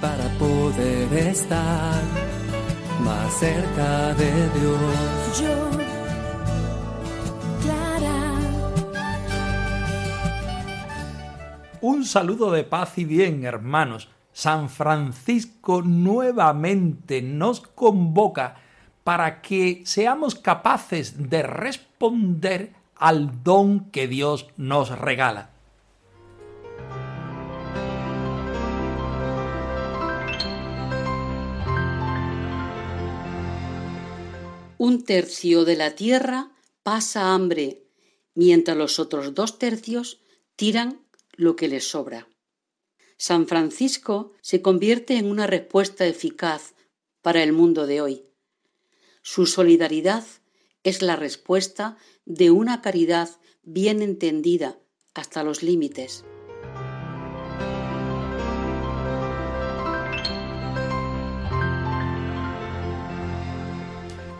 para poder estar más cerca de Dios. Yo, Clara. Un saludo de paz y bien, hermanos. San Francisco nuevamente nos convoca para que seamos capaces de responder al don que Dios nos regala. Un tercio de la tierra pasa hambre, mientras los otros dos tercios tiran lo que les sobra. San Francisco se convierte en una respuesta eficaz para el mundo de hoy. Su solidaridad es la respuesta de una caridad bien entendida hasta los límites.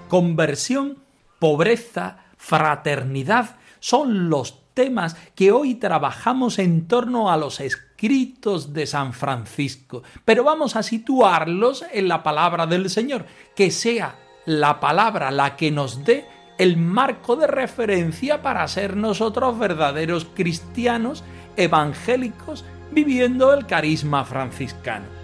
Conversión, pobreza, fraternidad son los temas que hoy trabajamos en torno a los escritos de San Francisco, pero vamos a situarlos en la palabra del Señor, que sea la palabra la que nos dé el marco de referencia para ser nosotros verdaderos cristianos evangélicos viviendo el carisma franciscano.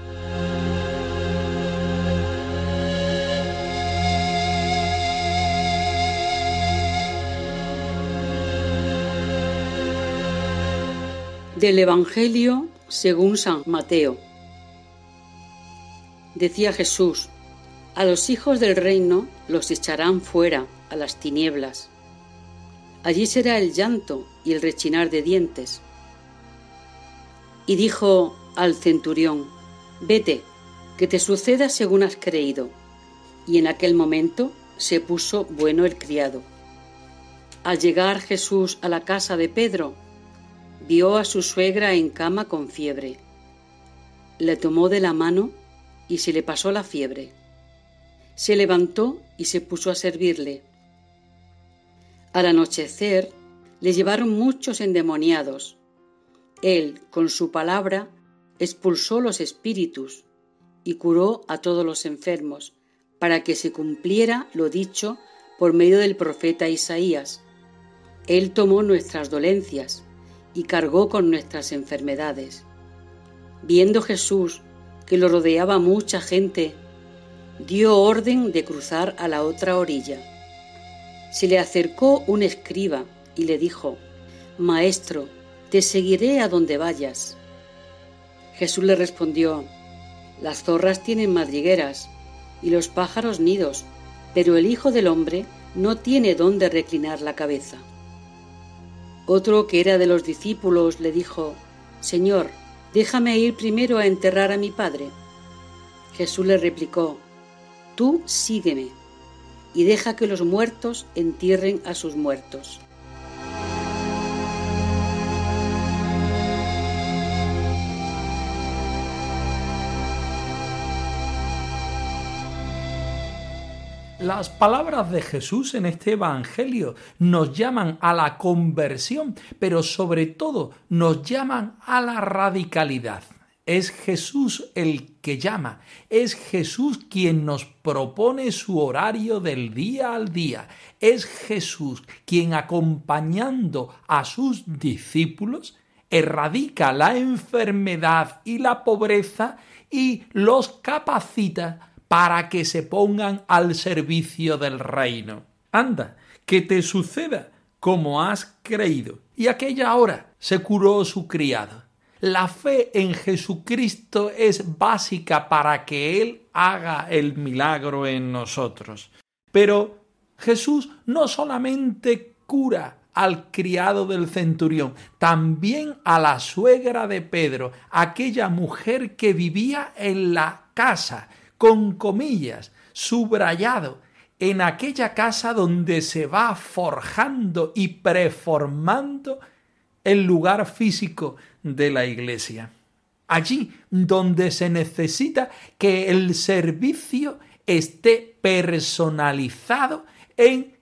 Del Evangelio según San Mateo. Decía Jesús, a los hijos del reino los echarán fuera a las tinieblas. Allí será el llanto y el rechinar de dientes. Y dijo al centurión, vete, que te suceda según has creído. Y en aquel momento se puso bueno el criado. Al llegar Jesús a la casa de Pedro, vio a su suegra en cama con fiebre. Le tomó de la mano y se le pasó la fiebre. Se levantó y se puso a servirle. Al anochecer le llevaron muchos endemoniados. Él, con su palabra, expulsó los espíritus y curó a todos los enfermos, para que se cumpliera lo dicho por medio del profeta Isaías. Él tomó nuestras dolencias y cargó con nuestras enfermedades. Viendo Jesús que lo rodeaba mucha gente, dio orden de cruzar a la otra orilla. Se le acercó un escriba y le dijo, Maestro, te seguiré a donde vayas. Jesús le respondió, Las zorras tienen madrigueras y los pájaros nidos, pero el Hijo del Hombre no tiene dónde reclinar la cabeza. Otro que era de los discípulos le dijo, Señor, déjame ir primero a enterrar a mi Padre. Jesús le replicó, Tú sígueme y deja que los muertos entierren a sus muertos. Las palabras de Jesús en este Evangelio nos llaman a la conversión, pero sobre todo nos llaman a la radicalidad. Es Jesús el que llama, es Jesús quien nos propone su horario del día al día, es Jesús quien acompañando a sus discípulos erradica la enfermedad y la pobreza y los capacita para que se pongan al servicio del reino. Anda, que te suceda como has creído. Y aquella hora se curó su criado. La fe en Jesucristo es básica para que Él haga el milagro en nosotros. Pero Jesús no solamente cura al criado del centurión, también a la suegra de Pedro, aquella mujer que vivía en la casa, con comillas, subrayado, en aquella casa donde se va forjando y preformando el lugar físico de la iglesia. Allí donde se necesita que el servicio esté personalizado en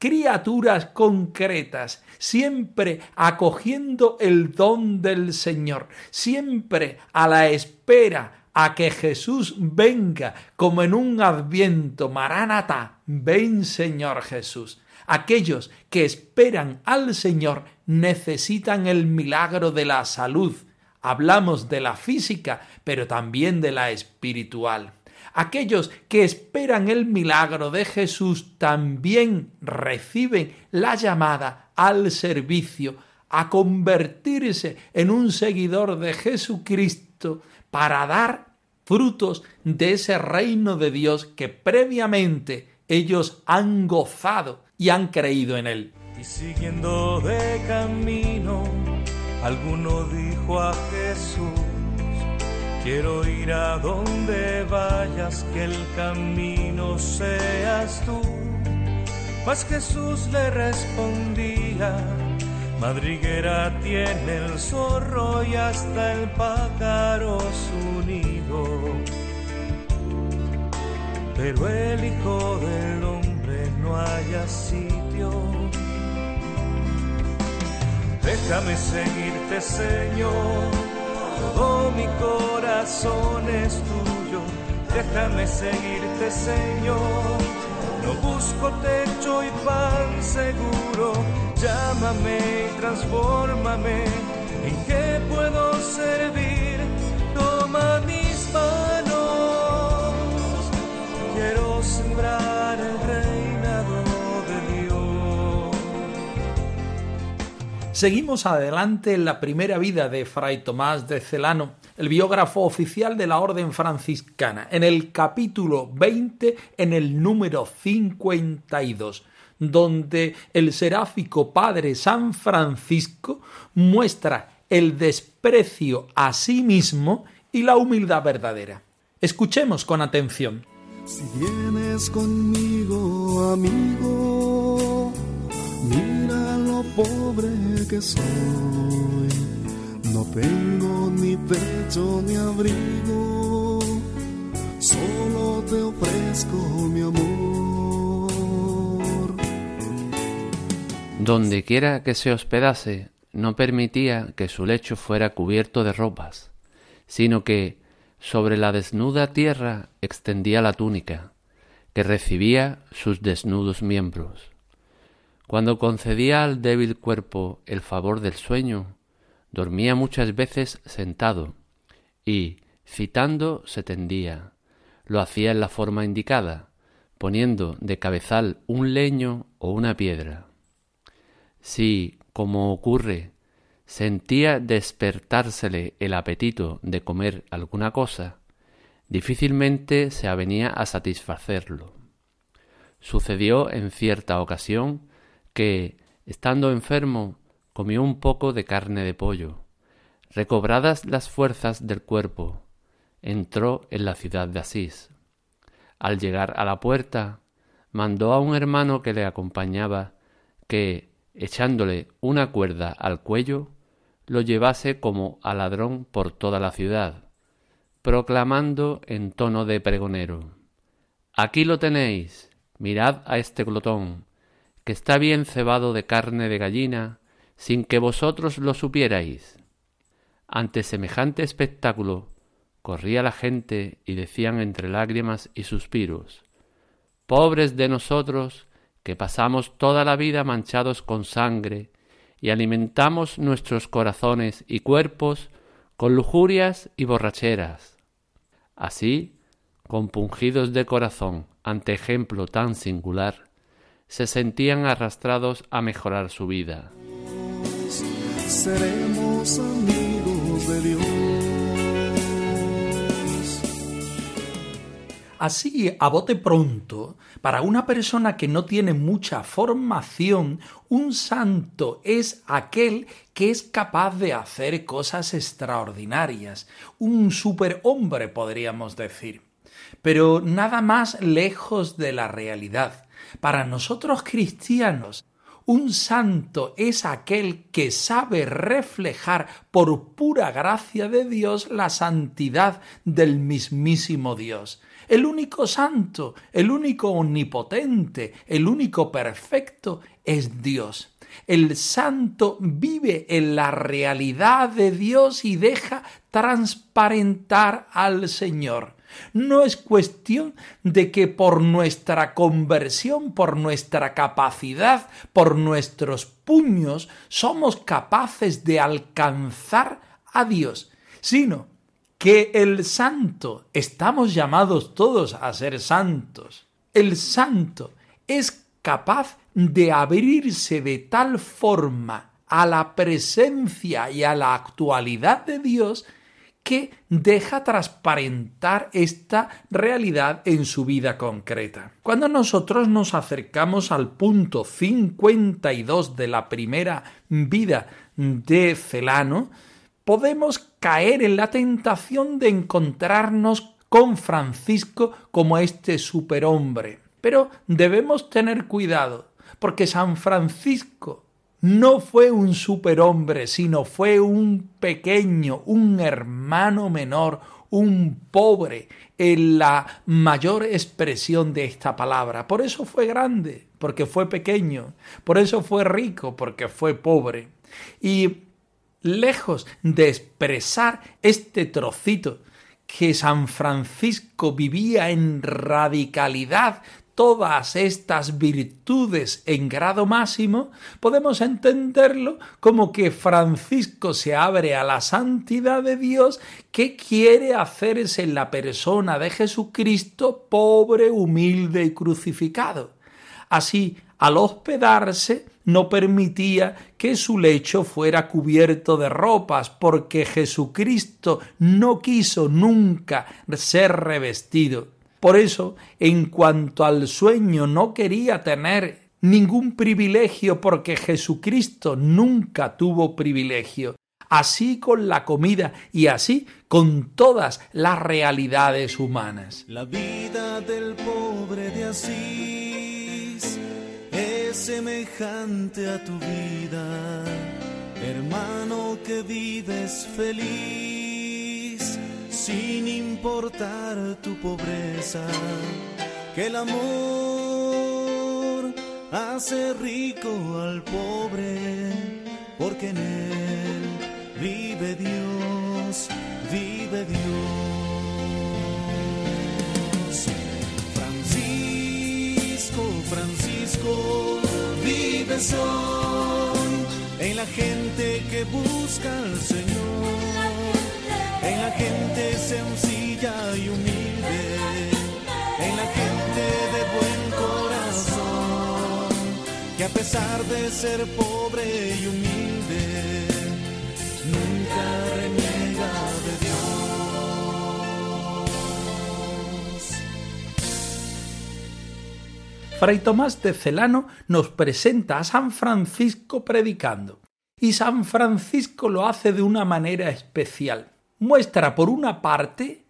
criaturas concretas, siempre acogiendo el don del Señor, siempre a la espera a que Jesús venga como en un adviento, Maránata, ven Señor Jesús. Aquellos que esperan al Señor necesitan el milagro de la salud. Hablamos de la física, pero también de la espiritual. Aquellos que esperan el milagro de Jesús también reciben la llamada al servicio, a convertirse en un seguidor de Jesucristo para dar frutos de ese reino de Dios que previamente ellos han gozado y han creído en él. Y siguiendo de camino, alguno dijo a Jesús, quiero ir a donde vayas, que el camino seas tú. Mas Jesús le respondía, Madriguera tiene el zorro y hasta el pájaro su nido. Pero el Hijo del Hombre no haya sitio. Déjame seguirte, Señor. Todo mi corazón es tuyo. Déjame seguirte, Señor. No busco techo y pan seguro Llámame y transfórmame. ¿En qué puedo servir? Toma mis manos. Quiero sembrar el reinado de Dios. Seguimos adelante en la primera vida de Fray Tomás de Celano, el biógrafo oficial de la Orden Franciscana, en el capítulo 20, en el número 52 donde el seráfico Padre San Francisco muestra el desprecio a sí mismo y la humildad verdadera. Escuchemos con atención. Si vienes conmigo, amigo, mira lo pobre que soy. No tengo ni techo ni abrigo, solo te ofrezco mi amor. Donde quiera que se hospedase, no permitía que su lecho fuera cubierto de ropas, sino que sobre la desnuda tierra extendía la túnica, que recibía sus desnudos miembros. Cuando concedía al débil cuerpo el favor del sueño, dormía muchas veces sentado, y, citando, se tendía. Lo hacía en la forma indicada, poniendo de cabezal un leño o una piedra. Si, como ocurre, sentía despertársele el apetito de comer alguna cosa, difícilmente se avenía a satisfacerlo. Sucedió en cierta ocasión que, estando enfermo, comió un poco de carne de pollo. Recobradas las fuerzas del cuerpo, entró en la ciudad de Asís. Al llegar a la puerta, mandó a un hermano que le acompañaba que, echándole una cuerda al cuello, lo llevase como a ladrón por toda la ciudad, proclamando en tono de pregonero Aquí lo tenéis, mirad a este glotón, que está bien cebado de carne de gallina, sin que vosotros lo supierais. Ante semejante espectáculo corría la gente y decían entre lágrimas y suspiros Pobres de nosotros que pasamos toda la vida manchados con sangre y alimentamos nuestros corazones y cuerpos con lujurias y borracheras. Así, compungidos de corazón ante ejemplo tan singular, se sentían arrastrados a mejorar su vida. Seremos amigos de Dios. Así, a bote pronto, para una persona que no tiene mucha formación, un santo es aquel que es capaz de hacer cosas extraordinarias, un superhombre podríamos decir. Pero nada más lejos de la realidad. Para nosotros cristianos, un santo es aquel que sabe reflejar por pura gracia de Dios la santidad del mismísimo Dios. El único santo, el único omnipotente, el único perfecto es Dios. El santo vive en la realidad de Dios y deja transparentar al Señor. No es cuestión de que por nuestra conversión, por nuestra capacidad, por nuestros puños, somos capaces de alcanzar a Dios, sino que el santo, estamos llamados todos a ser santos, el santo es capaz de abrirse de tal forma a la presencia y a la actualidad de Dios que deja transparentar esta realidad en su vida concreta. Cuando nosotros nos acercamos al punto 52 de la primera vida de Celano, podemos caer en la tentación de encontrarnos con Francisco como este superhombre. Pero debemos tener cuidado, porque San Francisco no fue un superhombre, sino fue un pequeño, un hermano menor, un pobre, en la mayor expresión de esta palabra. Por eso fue grande, porque fue pequeño. Por eso fue rico, porque fue pobre. Y lejos de expresar este trocito que San Francisco vivía en radicalidad todas estas virtudes en grado máximo, podemos entenderlo como que Francisco se abre a la santidad de Dios que quiere hacerse en la persona de Jesucristo pobre, humilde y crucificado. Así, al hospedarse, no permitía que su lecho fuera cubierto de ropas, porque Jesucristo no quiso nunca ser revestido. Por eso, en cuanto al sueño, no quería tener ningún privilegio porque Jesucristo nunca tuvo privilegio. Así con la comida y así con todas las realidades humanas. La vida del pobre de Asís es semejante a tu vida, hermano que vives feliz sin importar tu pobreza, que el amor hace rico al pobre, porque en él vive Dios, vive Dios. Francisco, Francisco, vive hoy en la gente que busca al Señor en la gente sencilla y humilde, en la gente de buen corazón, que a pesar de ser pobre y humilde, nunca reniega de Dios. Fray Tomás de Celano nos presenta a San Francisco predicando. Y San Francisco lo hace de una manera especial muestra por una parte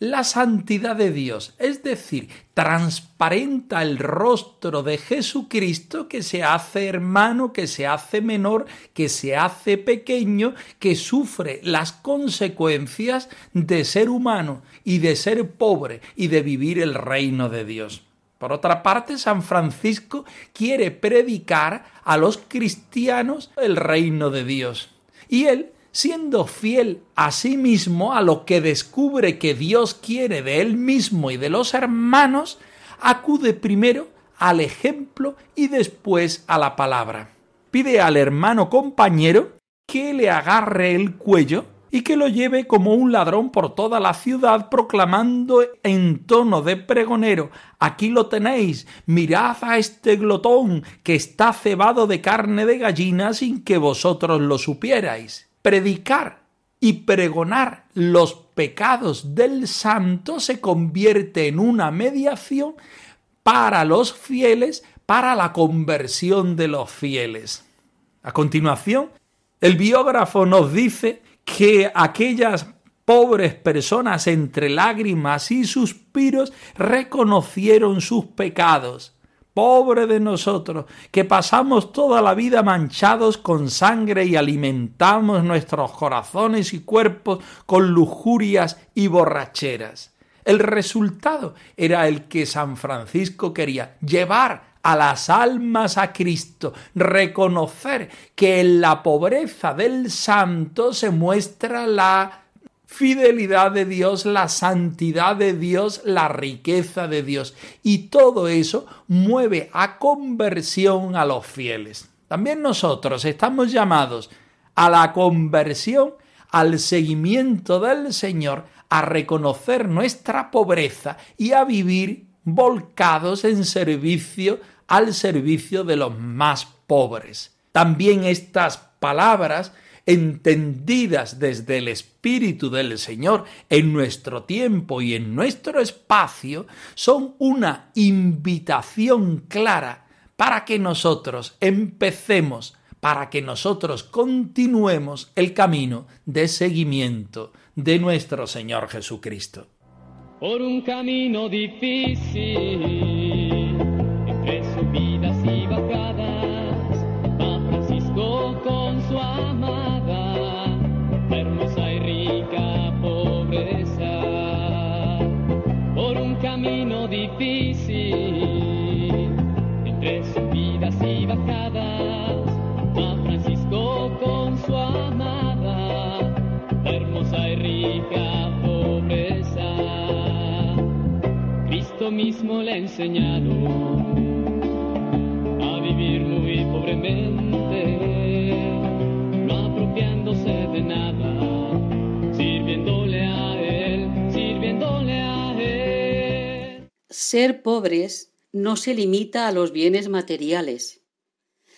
la santidad de Dios, es decir, transparenta el rostro de Jesucristo que se hace hermano, que se hace menor, que se hace pequeño, que sufre las consecuencias de ser humano y de ser pobre y de vivir el reino de Dios. Por otra parte, San Francisco quiere predicar a los cristianos el reino de Dios. Y él siendo fiel a sí mismo, a lo que descubre que Dios quiere de él mismo y de los hermanos, acude primero al ejemplo y después a la palabra. Pide al hermano compañero que le agarre el cuello y que lo lleve como un ladrón por toda la ciudad proclamando en tono de pregonero Aquí lo tenéis, mirad a este glotón que está cebado de carne de gallina sin que vosotros lo supierais. Predicar y pregonar los pecados del santo se convierte en una mediación para los fieles, para la conversión de los fieles. A continuación, el biógrafo nos dice que aquellas pobres personas entre lágrimas y suspiros reconocieron sus pecados Pobre de nosotros, que pasamos toda la vida manchados con sangre y alimentamos nuestros corazones y cuerpos con lujurias y borracheras. El resultado era el que San Francisco quería, llevar a las almas a Cristo, reconocer que en la pobreza del santo se muestra la fidelidad de Dios, la santidad de Dios, la riqueza de Dios. Y todo eso mueve a conversión a los fieles. También nosotros estamos llamados a la conversión, al seguimiento del Señor, a reconocer nuestra pobreza y a vivir volcados en servicio al servicio de los más pobres. También estas palabras entendidas desde el Espíritu del Señor en nuestro tiempo y en nuestro espacio, son una invitación clara para que nosotros empecemos, para que nosotros continuemos el camino de seguimiento de nuestro Señor Jesucristo. Por un camino difícil, entre subidas y bajadas, mismo le ha enseñado a vivir muy pobremente, no apropiándose de nada, sirviéndole a Ser pobres no se limita a los bienes materiales.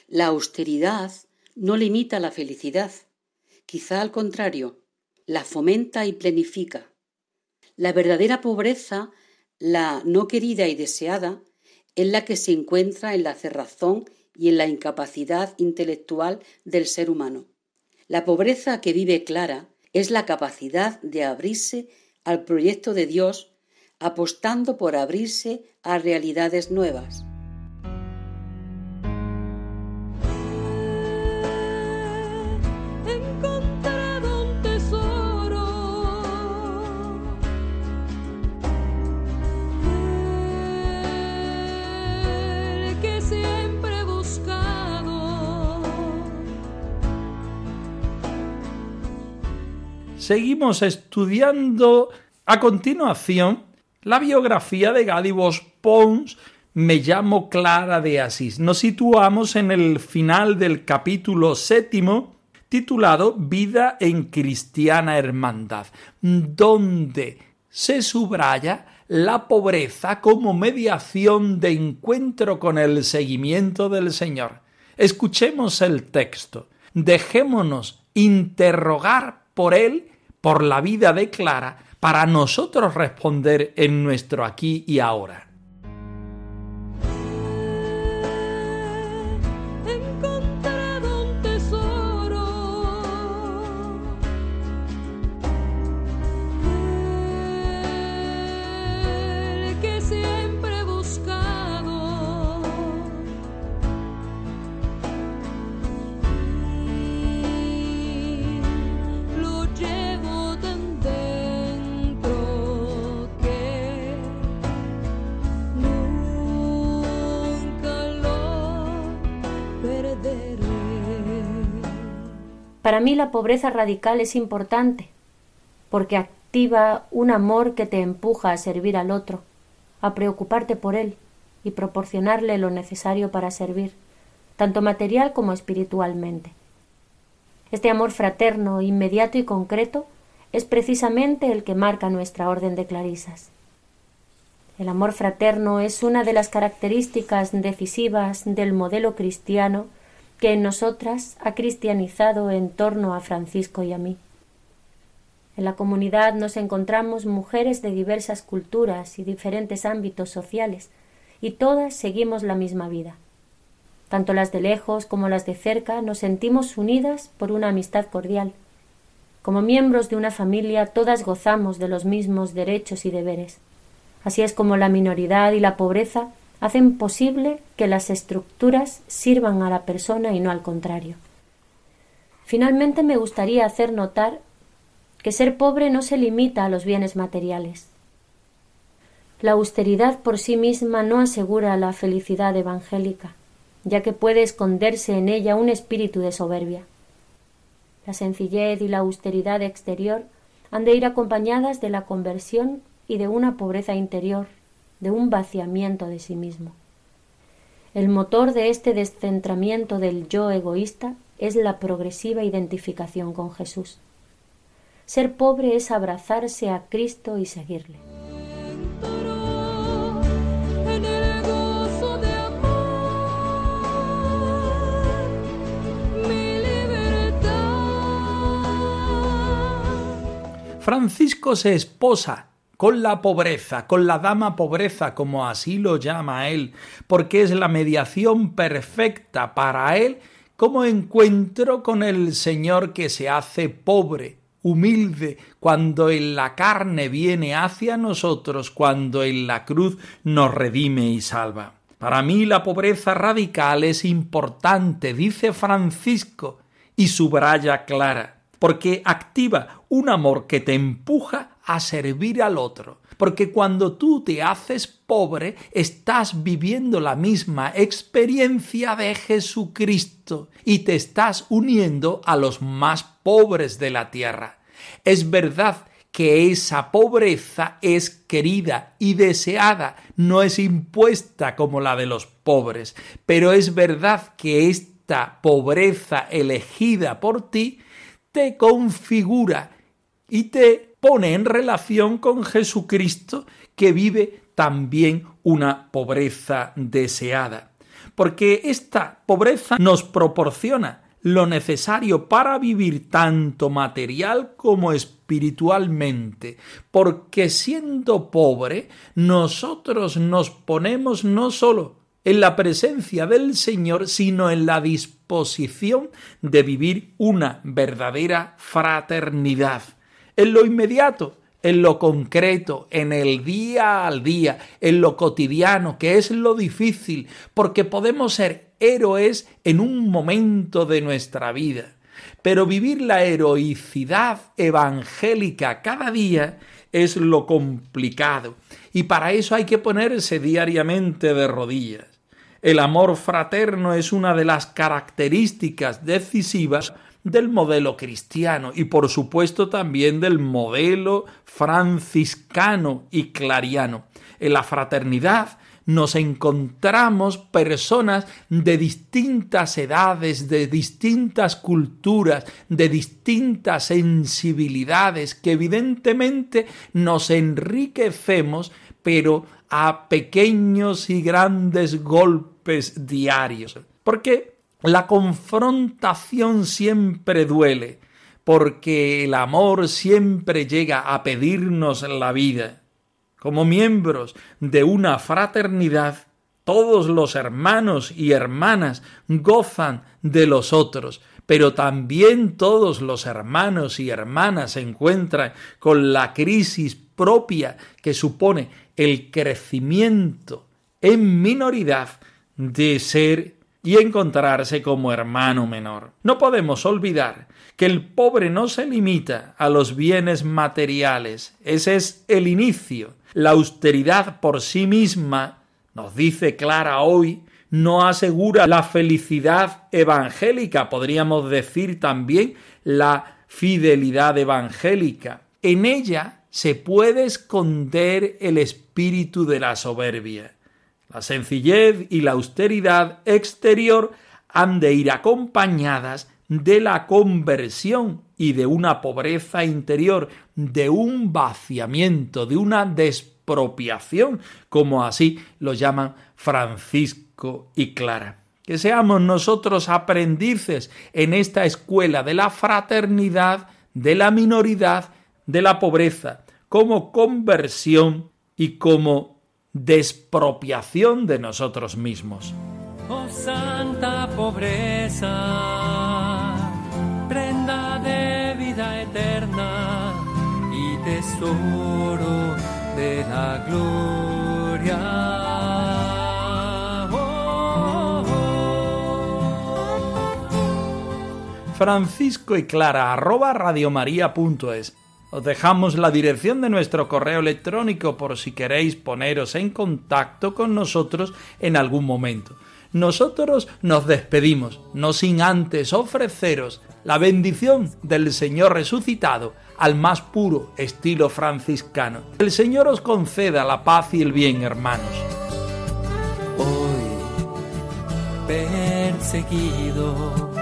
La austeridad no limita la felicidad. Quizá al contrario, la fomenta y plenifica. La verdadera pobreza, la no querida y deseada, es la que se encuentra en la cerrazón y en la incapacidad intelectual del ser humano. La pobreza que vive Clara es la capacidad de abrirse al proyecto de Dios apostando por abrirse a realidades nuevas. Seguimos estudiando a continuación la biografía de Gadivos Pons me llamo Clara de Asís. Nos situamos en el final del capítulo séptimo titulado Vida en Cristiana Hermandad, donde se subraya la pobreza como mediación de encuentro con el seguimiento del Señor. Escuchemos el texto. Dejémonos interrogar por él, por la vida de Clara, para nosotros responder en nuestro aquí y ahora. Para mí la pobreza radical es importante, porque activa un amor que te empuja a servir al otro, a preocuparte por él y proporcionarle lo necesario para servir, tanto material como espiritualmente. Este amor fraterno, inmediato y concreto es precisamente el que marca nuestra orden de clarisas. El amor fraterno es una de las características decisivas del modelo cristiano que en nosotras ha cristianizado en torno a Francisco y a mí. En la comunidad nos encontramos mujeres de diversas culturas y diferentes ámbitos sociales, y todas seguimos la misma vida. Tanto las de lejos como las de cerca nos sentimos unidas por una amistad cordial. Como miembros de una familia todas gozamos de los mismos derechos y deberes. Así es como la minoridad y la pobreza hacen posible que las estructuras sirvan a la persona y no al contrario. Finalmente me gustaría hacer notar que ser pobre no se limita a los bienes materiales. La austeridad por sí misma no asegura la felicidad evangélica, ya que puede esconderse en ella un espíritu de soberbia. La sencillez y la austeridad exterior han de ir acompañadas de la conversión y de una pobreza interior, de un vaciamiento de sí mismo. El motor de este descentramiento del yo egoísta es la progresiva identificación con Jesús. Ser pobre es abrazarse a Cristo y seguirle. Francisco se esposa con la pobreza, con la dama pobreza, como así lo llama él, porque es la mediación perfecta para él como encuentro con el Señor que se hace pobre, humilde, cuando en la carne viene hacia nosotros, cuando en la cruz nos redime y salva. Para mí la pobreza radical es importante, dice Francisco, y subraya Clara porque activa un amor que te empuja a servir al otro. Porque cuando tú te haces pobre, estás viviendo la misma experiencia de Jesucristo y te estás uniendo a los más pobres de la tierra. Es verdad que esa pobreza es querida y deseada, no es impuesta como la de los pobres, pero es verdad que esta pobreza elegida por ti te configura y te pone en relación con Jesucristo que vive también una pobreza deseada. Porque esta pobreza nos proporciona lo necesario para vivir tanto material como espiritualmente, porque siendo pobre, nosotros nos ponemos no solo en la presencia del Señor, sino en la disposición de vivir una verdadera fraternidad. En lo inmediato, en lo concreto, en el día al día, en lo cotidiano, que es lo difícil, porque podemos ser héroes en un momento de nuestra vida. Pero vivir la heroicidad evangélica cada día es lo complicado, y para eso hay que ponerse diariamente de rodillas. El amor fraterno es una de las características decisivas del modelo cristiano y por supuesto también del modelo franciscano y clariano. En la fraternidad nos encontramos personas de distintas edades, de distintas culturas, de distintas sensibilidades, que evidentemente nos enriquecemos, pero a pequeños y grandes golpes diarios. Porque la confrontación siempre duele, porque el amor siempre llega a pedirnos la vida. Como miembros de una fraternidad, todos los hermanos y hermanas gozan de los otros, pero también todos los hermanos y hermanas se encuentran con la crisis propia que supone el crecimiento en minoridad de ser y encontrarse como hermano menor. No podemos olvidar que el pobre no se limita a los bienes materiales, ese es el inicio. La austeridad por sí misma, nos dice Clara hoy, no asegura la felicidad evangélica, podríamos decir también la fidelidad evangélica. En ella se puede esconder el espíritu de la soberbia. La sencillez y la austeridad exterior han de ir acompañadas de la conversión y de una pobreza interior, de un vaciamiento, de una despropiación, como así lo llaman Francisco y Clara. Que seamos nosotros aprendices en esta escuela de la fraternidad, de la minoridad, de la pobreza como conversión y como despropiación de nosotros mismos. Oh santa pobreza, prenda de vida eterna y tesoro de la gloria. Oh, oh. Francisco y Clara arroba radiomaria.es os dejamos la dirección de nuestro correo electrónico por si queréis poneros en contacto con nosotros en algún momento. Nosotros nos despedimos, no sin antes ofreceros la bendición del Señor resucitado al más puro estilo franciscano. El Señor os conceda la paz y el bien, hermanos. Hoy, perseguido